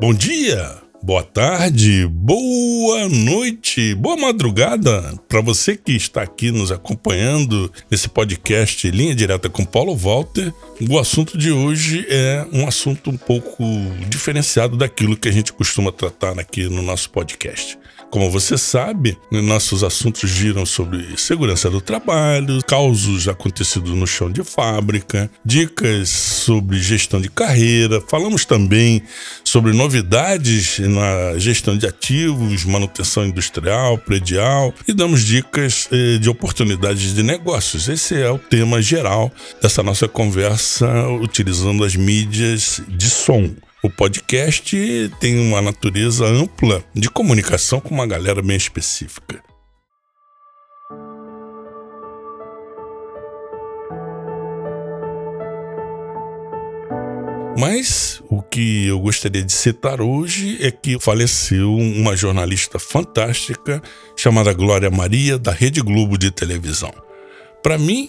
Bom dia, boa tarde, boa noite, boa madrugada para você que está aqui nos acompanhando nesse podcast Linha Direta com Paulo Walter. O assunto de hoje é um assunto um pouco diferenciado daquilo que a gente costuma tratar aqui no nosso podcast. Como você sabe, nossos assuntos giram sobre segurança do trabalho, causos acontecidos no chão de fábrica, dicas sobre gestão de carreira, falamos também sobre novidades na gestão de ativos, manutenção industrial, predial e damos dicas eh, de oportunidades de negócios. Esse é o tema geral dessa nossa conversa utilizando as mídias de som. O podcast tem uma natureza ampla de comunicação com uma galera bem específica. Mas o que eu gostaria de citar hoje é que faleceu uma jornalista fantástica chamada Glória Maria, da Rede Globo de televisão. Para mim,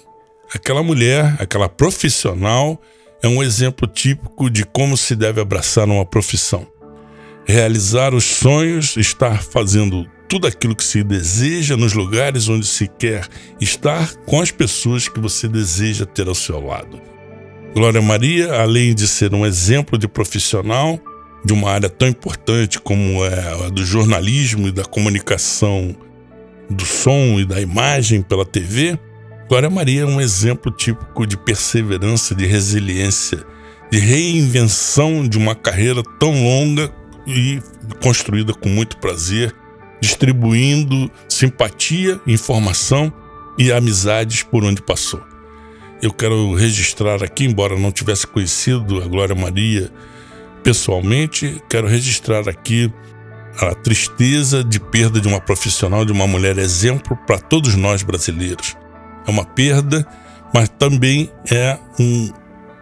aquela mulher, aquela profissional, é um exemplo típico de como se deve abraçar uma profissão. Realizar os sonhos, estar fazendo tudo aquilo que se deseja nos lugares onde se quer estar com as pessoas que você deseja ter ao seu lado. Glória Maria, além de ser um exemplo de profissional de uma área tão importante como é a do jornalismo e da comunicação do som e da imagem pela TV, Glória Maria é um exemplo típico de perseverança, de resiliência, de reinvenção de uma carreira tão longa e construída com muito prazer, distribuindo simpatia, informação e amizades por onde passou. Eu quero registrar aqui, embora não tivesse conhecido a Glória Maria pessoalmente, quero registrar aqui a tristeza de perda de uma profissional, de uma mulher exemplo para todos nós brasileiros é uma perda, mas também é um,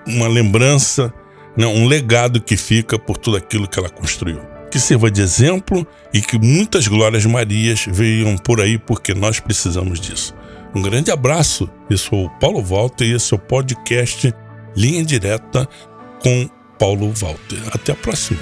uma lembrança, né, um legado que fica por tudo aquilo que ela construiu. Que sirva de exemplo e que muitas glórias Marias venham por aí, porque nós precisamos disso. Um grande abraço, eu sou o Paulo Walter e esse é o podcast Linha Direta com Paulo Walter. Até a próxima.